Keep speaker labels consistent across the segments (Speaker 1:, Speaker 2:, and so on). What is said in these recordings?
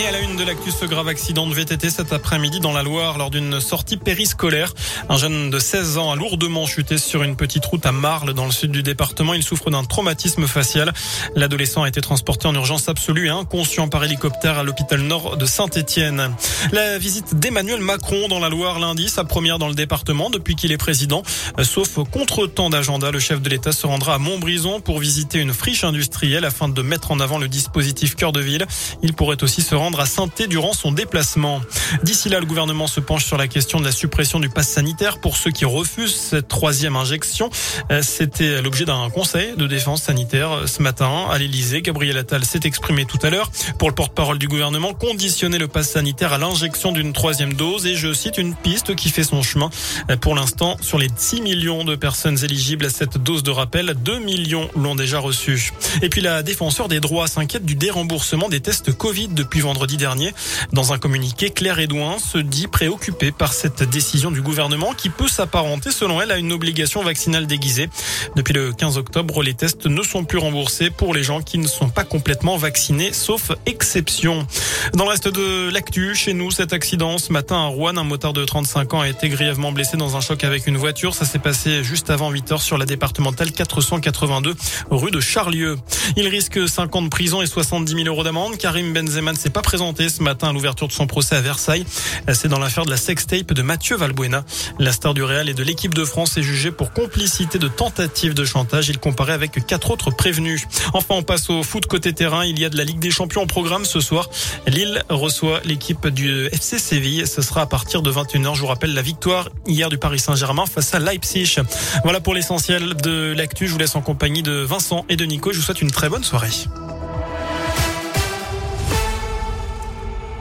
Speaker 1: Et à la une de l'actu, ce grave accident de VTT cet après-midi dans la Loire lors d'une sortie périscolaire. Un jeune de 16 ans a lourdement chuté sur une petite route à Marle dans le sud du département. Il souffre d'un traumatisme facial. L'adolescent a été transporté en urgence absolue et inconscient par hélicoptère à l'hôpital nord de Saint-Étienne. La visite d'Emmanuel Macron dans la Loire lundi, sa première dans le département depuis qu'il est président. Sauf contre-temps d'agenda, le chef de l'État se rendra à Montbrison pour visiter une friche industrielle afin de mettre en avant le dispositif cœur de ville. Il pourrait aussi se rendre à saint durant son déplacement. D'ici là, le gouvernement se penche sur la question de la suppression du pass sanitaire pour ceux qui refusent cette troisième injection. Euh, c'était l'objet d'un conseil de défense sanitaire euh, ce matin à l'Elysée. Gabriel Attal s'est exprimé tout à l'heure pour le porte-parole du gouvernement conditionner le pass sanitaire à l'injection d'une troisième dose et je cite une piste qui fait son chemin. Euh, pour l'instant, sur les 6 millions de personnes éligibles à cette dose de rappel, 2 millions l'ont déjà reçu. Et puis la défenseur des droits s'inquiète du déremboursement des tests Covid depuis vendredi dernier. Dans un communiqué, Claire Edouin se dit préoccupée par cette décision du gouvernement qui peut s'apparenter, selon elle, à une obligation vaccinale déguisée. Depuis le 15 octobre, les tests ne sont plus remboursés pour les gens qui ne sont pas complètement vaccinés, sauf exception. Dans le reste de l'actu, chez nous, cet accident ce matin à Rouen, un motard de 35 ans a été grièvement blessé dans un choc avec une voiture. Ça s'est passé juste avant 8 heures sur la départementale 482 rue de Charlieu. Il risque 5 ans de prison et 70 000 euros d'amende. Karim Benzema ne s'est pas présenté ce matin à l'ouverture de son procès à Versailles. C'est dans l'affaire de la sextape de Mathieu Valbuena. La star du Real et de l'équipe de France est jugée pour complicité de tentative de chantage. Il comparait avec quatre autres prévenus. Enfin, on passe au foot côté terrain. Il y a de la Ligue des Champions en programme ce soir. Lille reçoit l'équipe du FC Séville. Ce sera à partir de 21h. Je vous rappelle la victoire hier du Paris Saint-Germain face à Leipzig. Voilà pour l'essentiel de l'actu. Je vous laisse en compagnie de Vincent et de Nico. Je vous souhaite une très bonne soirée.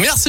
Speaker 2: Merci beaucoup.